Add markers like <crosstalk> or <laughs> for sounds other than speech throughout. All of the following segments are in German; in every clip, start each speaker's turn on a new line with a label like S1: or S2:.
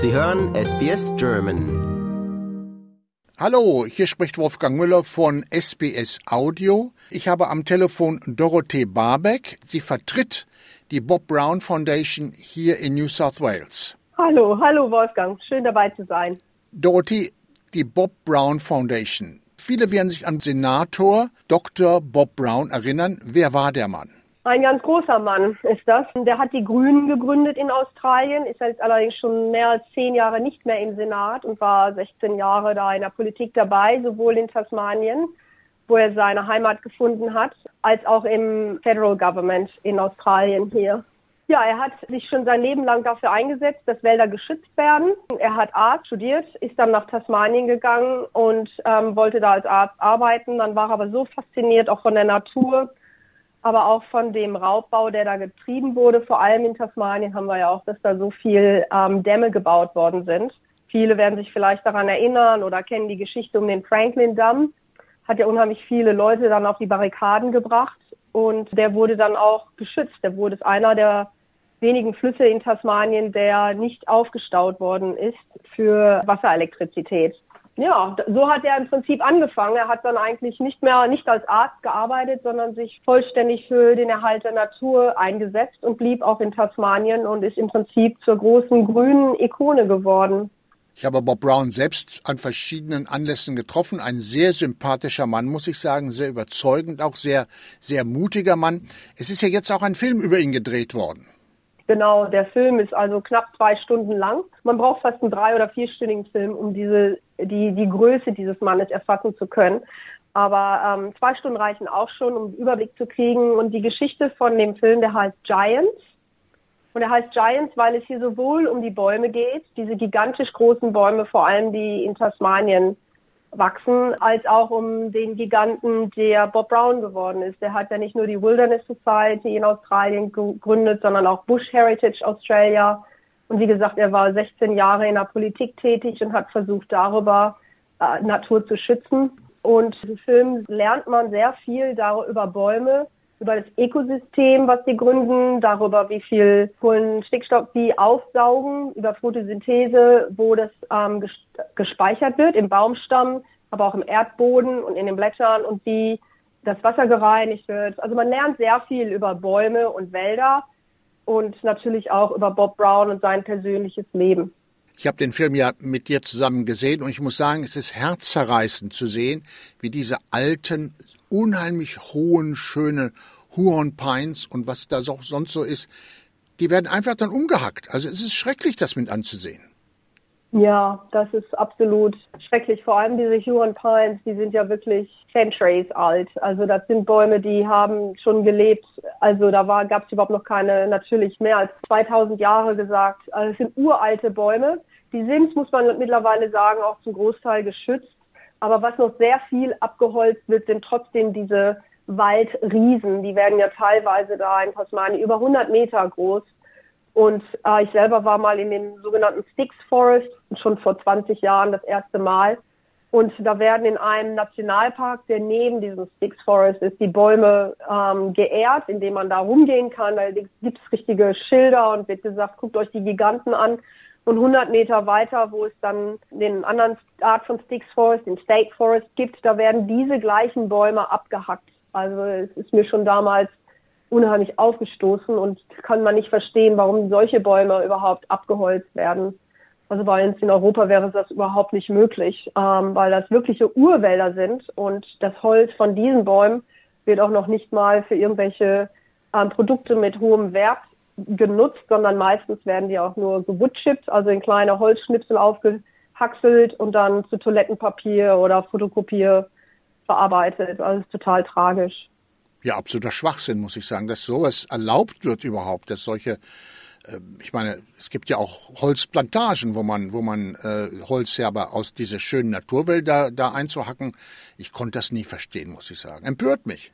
S1: Sie hören SBS German.
S2: Hallo, hier spricht Wolfgang Müller von SBS Audio. Ich habe am Telefon Dorothee Barbeck. Sie vertritt die Bob Brown Foundation hier in New South Wales.
S3: Hallo, hallo Wolfgang, schön dabei zu sein.
S2: Dorothee, die Bob Brown Foundation. Viele werden sich an Senator Dr. Bob Brown erinnern. Wer war der Mann?
S3: Ein ganz großer Mann ist das. Der hat die Grünen gegründet in Australien, ist jetzt allerdings schon mehr als zehn Jahre nicht mehr im Senat und war 16 Jahre da in der Politik dabei, sowohl in Tasmanien, wo er seine Heimat gefunden hat, als auch im Federal Government in Australien hier. Ja, er hat sich schon sein Leben lang dafür eingesetzt, dass Wälder geschützt werden. Er hat Arzt studiert, ist dann nach Tasmanien gegangen und ähm, wollte da als Arzt arbeiten. Dann war er aber so fasziniert auch von der Natur, aber auch von dem Raubbau, der da getrieben wurde. Vor allem in Tasmanien haben wir ja auch, dass da so viel ähm, Dämme gebaut worden sind. Viele werden sich vielleicht daran erinnern oder kennen die Geschichte um den Franklin-Damm. Hat ja unheimlich viele Leute dann auf die Barrikaden gebracht und der wurde dann auch geschützt. Der wurde einer der wenigen Flüsse in Tasmanien, der nicht aufgestaut worden ist für Wasserelektrizität ja, so hat er im Prinzip angefangen. Er hat dann eigentlich nicht mehr, nicht als Arzt gearbeitet, sondern sich vollständig für den Erhalt der Natur eingesetzt und blieb auch in Tasmanien und ist im Prinzip zur großen grünen Ikone geworden.
S2: Ich habe Bob Brown selbst an verschiedenen Anlässen getroffen. Ein sehr sympathischer Mann, muss ich sagen, sehr überzeugend, auch sehr, sehr mutiger Mann. Es ist ja jetzt auch ein Film über ihn gedreht worden.
S3: Genau, der Film ist also knapp zwei Stunden lang. Man braucht fast einen drei- oder vierstündigen Film, um diese, die, die Größe dieses Mannes erfassen zu können. Aber ähm, zwei Stunden reichen auch schon, um einen Überblick zu kriegen. Und die Geschichte von dem Film, der heißt Giants. Und er heißt Giants, weil es hier sowohl um die Bäume geht, diese gigantisch großen Bäume, vor allem die in Tasmanien wachsen, als auch um den Giganten, der Bob Brown geworden ist. Der hat ja nicht nur die Wilderness Society in Australien gegründet, sondern auch Bush Heritage Australia. Und wie gesagt, er war 16 Jahre in der Politik tätig und hat versucht, darüber äh, Natur zu schützen. Und im Film lernt man sehr viel darüber über Bäume, über das Ökosystem, was sie gründen, darüber, wie viel Kohlenstickstoff sie aufsaugen, über Photosynthese, wo das ähm, gespeichert wird, im Baumstamm, aber auch im Erdboden und in den Blättern und wie das Wasser gereinigt wird. Also man lernt sehr viel über Bäume und Wälder und natürlich auch über Bob Brown und sein persönliches Leben.
S2: Ich habe den Film ja mit dir zusammen gesehen und ich muss sagen, es ist herzzerreißend zu sehen, wie diese alten, unheimlich hohen, schönen Huron Pines und was da sonst so ist, die werden einfach dann umgehackt. Also es ist schrecklich, das mit anzusehen.
S3: Ja, das ist absolut schrecklich. Vor allem diese Huron Pines, die sind ja wirklich centuries alt. Also das sind Bäume, die haben schon gelebt. Also da gab es überhaupt noch keine, natürlich mehr als 2000 Jahre gesagt. Also es sind uralte Bäume. Die sind, muss man mittlerweile sagen, auch zum Großteil geschützt. Aber was noch sehr viel abgeholzt wird, sind trotzdem diese Waldriesen. Die werden ja teilweise da in Tasmanien über 100 Meter groß. Und äh, ich selber war mal in dem sogenannten Styx Forest, schon vor 20 Jahren das erste Mal. Und da werden in einem Nationalpark, der neben diesem Styx Forest ist, die Bäume ähm, geehrt, indem man da rumgehen kann. Da gibt es richtige Schilder und wird gesagt, guckt euch die Giganten an. Und 100 Meter weiter, wo es dann den anderen Art von Styx Forest, den State Forest gibt, da werden diese gleichen Bäume abgehackt. Also es ist mir schon damals unheimlich aufgestoßen und kann man nicht verstehen, warum solche Bäume überhaupt abgeholzt werden. Also bei uns in Europa wäre das überhaupt nicht möglich, ähm, weil das wirkliche Urwälder sind und das Holz von diesen Bäumen wird auch noch nicht mal für irgendwelche ähm, Produkte mit hohem Wert genutzt, sondern meistens werden die auch nur gewoodchipped, also in kleine Holzschnipsel aufgehackselt und dann zu Toilettenpapier oder Fotokopier verarbeitet. Also ist total tragisch.
S2: Ja, absoluter Schwachsinn, muss ich sagen, dass sowas erlaubt wird überhaupt, dass solche äh, ich meine, es gibt ja auch Holzplantagen, wo man, wo man äh, Holz ja aber aus diese schönen Naturwälder da einzuhacken. Ich konnte das nie verstehen, muss ich sagen. Empört mich.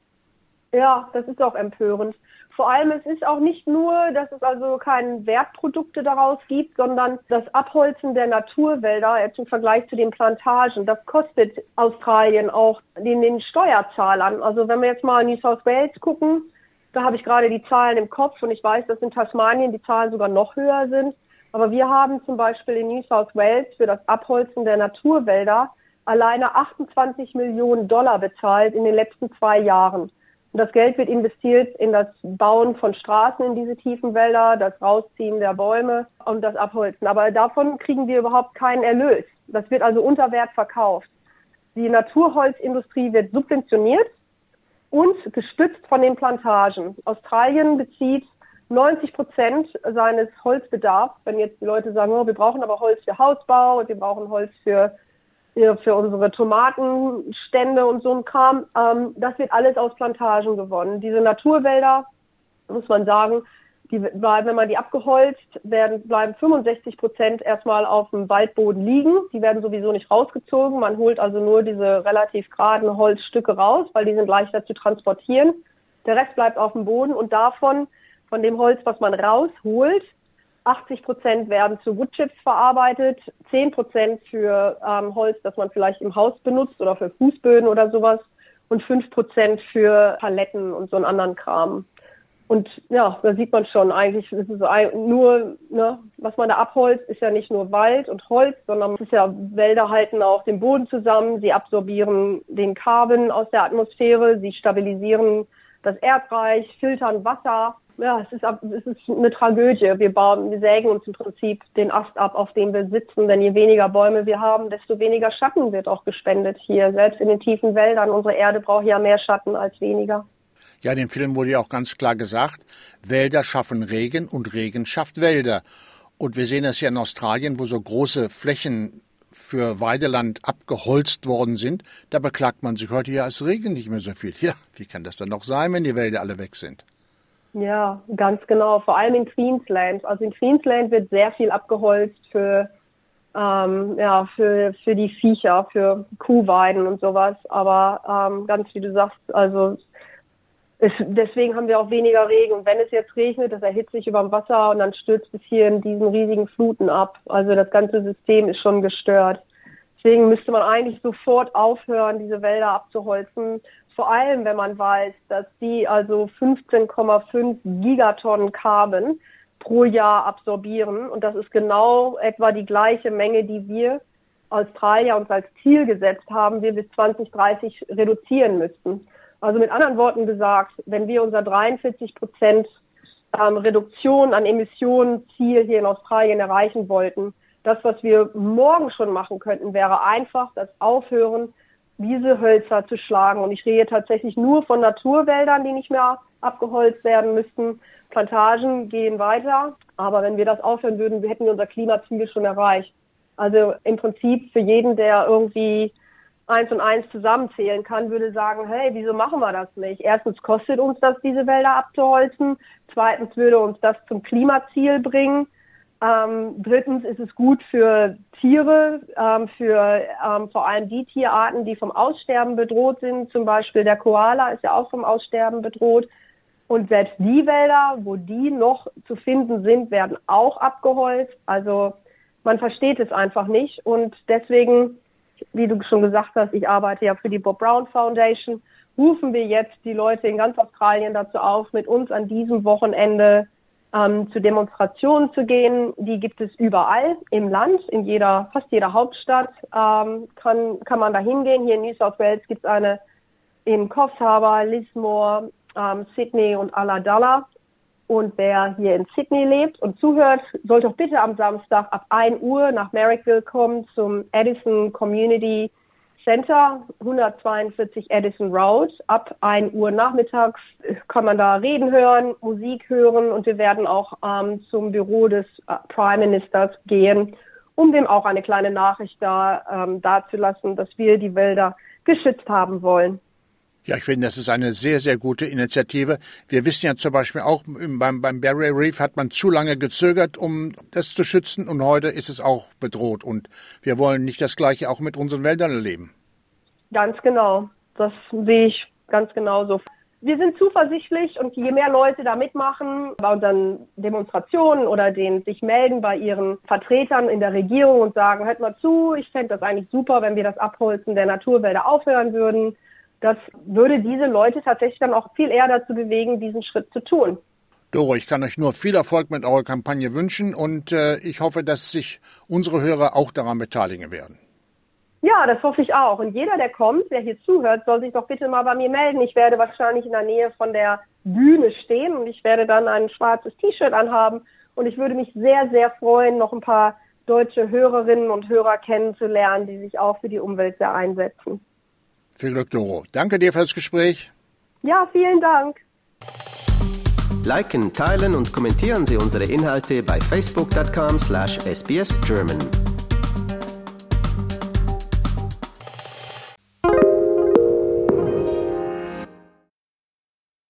S3: Ja, das ist auch empörend. Vor allem, es ist auch nicht nur, dass es also keine Wertprodukte daraus gibt, sondern das Abholzen der Naturwälder jetzt im Vergleich zu den Plantagen, das kostet Australien auch den, den Steuerzahlern. Also wenn wir jetzt mal in New South Wales gucken, da habe ich gerade die Zahlen im Kopf und ich weiß, dass in Tasmanien die Zahlen sogar noch höher sind. Aber wir haben zum Beispiel in New South Wales für das Abholzen der Naturwälder alleine 28 Millionen Dollar bezahlt in den letzten zwei Jahren. Und das Geld wird investiert in das Bauen von Straßen in diese tiefen Wälder, das Rausziehen der Bäume und das Abholzen. Aber davon kriegen wir überhaupt keinen Erlös. Das wird also unter Wert verkauft. Die Naturholzindustrie wird subventioniert und gestützt von den Plantagen. Australien bezieht 90 Prozent seines Holzbedarfs. Wenn jetzt die Leute sagen, oh, wir brauchen aber Holz für Hausbau und wir brauchen Holz für für unsere Tomatenstände und so ein Kram. Ähm, das wird alles aus Plantagen gewonnen. Diese Naturwälder, muss man sagen, die bleiben, wenn man die abgeholzt, werden, bleiben 65 Prozent erstmal auf dem Waldboden liegen. Die werden sowieso nicht rausgezogen. Man holt also nur diese relativ geraden Holzstücke raus, weil die sind leichter zu transportieren. Der Rest bleibt auf dem Boden und davon, von dem Holz, was man rausholt, 80 Prozent werden zu Woodchips verarbeitet, 10 Prozent für ähm, Holz, das man vielleicht im Haus benutzt oder für Fußböden oder sowas und 5 Prozent für Paletten und so einen anderen Kram. Und ja, da sieht man schon eigentlich, es ist nur, ne, was man da abholzt, ist ja nicht nur Wald und Holz, sondern es ist ja, Wälder halten auch den Boden zusammen, sie absorbieren den Carbon aus der Atmosphäre, sie stabilisieren das Erdreich, filtern Wasser ja, es ist, es ist eine Tragödie. Wir bauen, wir sägen uns im Prinzip den Ast ab, auf dem wir sitzen. Denn je weniger Bäume wir haben, desto weniger Schatten wird auch gespendet hier. Selbst in den tiefen Wäldern. Unsere Erde braucht ja mehr Schatten als weniger.
S2: Ja, in dem Film wurde ja auch ganz klar gesagt, Wälder schaffen Regen und Regen schafft Wälder. Und wir sehen das ja in Australien, wo so große Flächen für Weideland abgeholzt worden sind. Da beklagt man sich heute ja, es regnet nicht mehr so viel. <laughs> Ja, wie kann das dann noch sein, wenn die Wälder alle weg sind?
S3: Ja, ganz genau. Vor allem in Queensland. Also in Queensland wird sehr viel abgeholzt für ähm, ja für für die Viecher, für Kuhweiden und sowas. Aber ähm, ganz wie du sagst, also es, deswegen haben wir auch weniger Regen. Und wenn es jetzt regnet, das erhitzt sich über dem Wasser und dann stürzt es hier in diesen riesigen Fluten ab. Also das ganze System ist schon gestört. Deswegen müsste man eigentlich sofort aufhören, diese Wälder abzuholzen vor allem, wenn man weiß, dass die also 15,5 Gigatonnen Carbon pro Jahr absorbieren. Und das ist genau etwa die gleiche Menge, die wir Australier uns als Ziel gesetzt haben, wir bis 2030 reduzieren müssten. Also mit anderen Worten gesagt, wenn wir unser 43 Prozent ähm, Reduktion an Emissionen Ziel hier in Australien erreichen wollten, das, was wir morgen schon machen könnten, wäre einfach das Aufhören diese Hölzer zu schlagen. Und ich rede tatsächlich nur von Naturwäldern, die nicht mehr abgeholzt werden müssten. Plantagen gehen weiter. Aber wenn wir das aufhören würden, hätten wir unser Klimaziel schon erreicht. Also im Prinzip für jeden, der irgendwie eins und eins zusammenzählen kann, würde sagen, hey, wieso machen wir das nicht? Erstens kostet uns das, diese Wälder abzuholzen. Zweitens würde uns das zum Klimaziel bringen. Ähm, drittens ist es gut für Tiere, ähm, für ähm, vor allem die Tierarten, die vom Aussterben bedroht sind. Zum Beispiel der Koala ist ja auch vom Aussterben bedroht. Und selbst die Wälder, wo die noch zu finden sind, werden auch abgeholzt. Also man versteht es einfach nicht. Und deswegen, wie du schon gesagt hast, ich arbeite ja für die Bob Brown Foundation, rufen wir jetzt die Leute in ganz Australien dazu auf, mit uns an diesem Wochenende ähm, zu Demonstrationen zu gehen. Die gibt es überall im Land, in jeder, fast jeder Hauptstadt ähm, kann, kann man da hingehen. Hier in New South Wales gibt es eine in Coffs Lismore, ähm, Sydney und Ulladulla. Und wer hier in Sydney lebt und zuhört, soll doch bitte am Samstag ab 1 Uhr nach Marrickville kommen zum Edison Community Center, 142 Edison Road. Ab 1 Uhr nachmittags kann man da reden hören, Musik hören und wir werden auch ähm, zum Büro des äh, Prime Ministers gehen, um dem auch eine kleine Nachricht da ähm, dazulassen, dass wir die Wälder geschützt haben wollen.
S2: Ja, ich finde, das ist eine sehr, sehr gute Initiative. Wir wissen ja zum Beispiel auch, beim, beim Barrier Reef hat man zu lange gezögert, um das zu schützen und heute ist es auch bedroht und wir wollen nicht das Gleiche auch mit unseren Wäldern erleben.
S3: Ganz genau. Das sehe ich ganz genauso. Wir sind zuversichtlich und je mehr Leute da mitmachen, bei unseren Demonstrationen oder den sich melden bei ihren Vertretern in der Regierung und sagen, hört mal zu, ich fände das eigentlich super, wenn wir das Abholzen der Naturwälder aufhören würden das würde diese Leute tatsächlich dann auch viel eher dazu bewegen, diesen Schritt zu tun.
S2: Doro, ich kann euch nur viel Erfolg mit eurer Kampagne wünschen und äh, ich hoffe, dass sich unsere Hörer auch daran beteiligen werden.
S3: Ja, das hoffe ich auch. Und jeder, der kommt, der hier zuhört, soll sich doch bitte mal bei mir melden. Ich werde wahrscheinlich in der Nähe von der Bühne stehen und ich werde dann ein schwarzes T-Shirt anhaben. Und ich würde mich sehr, sehr freuen, noch ein paar deutsche Hörerinnen und Hörer kennenzulernen, die sich auch für die Umwelt sehr einsetzen.
S2: Viel Glück, Doro. Danke dir fürs Gespräch.
S3: Ja, vielen Dank.
S1: Liken, teilen und kommentieren Sie unsere Inhalte bei facebook.com/sbsgerman.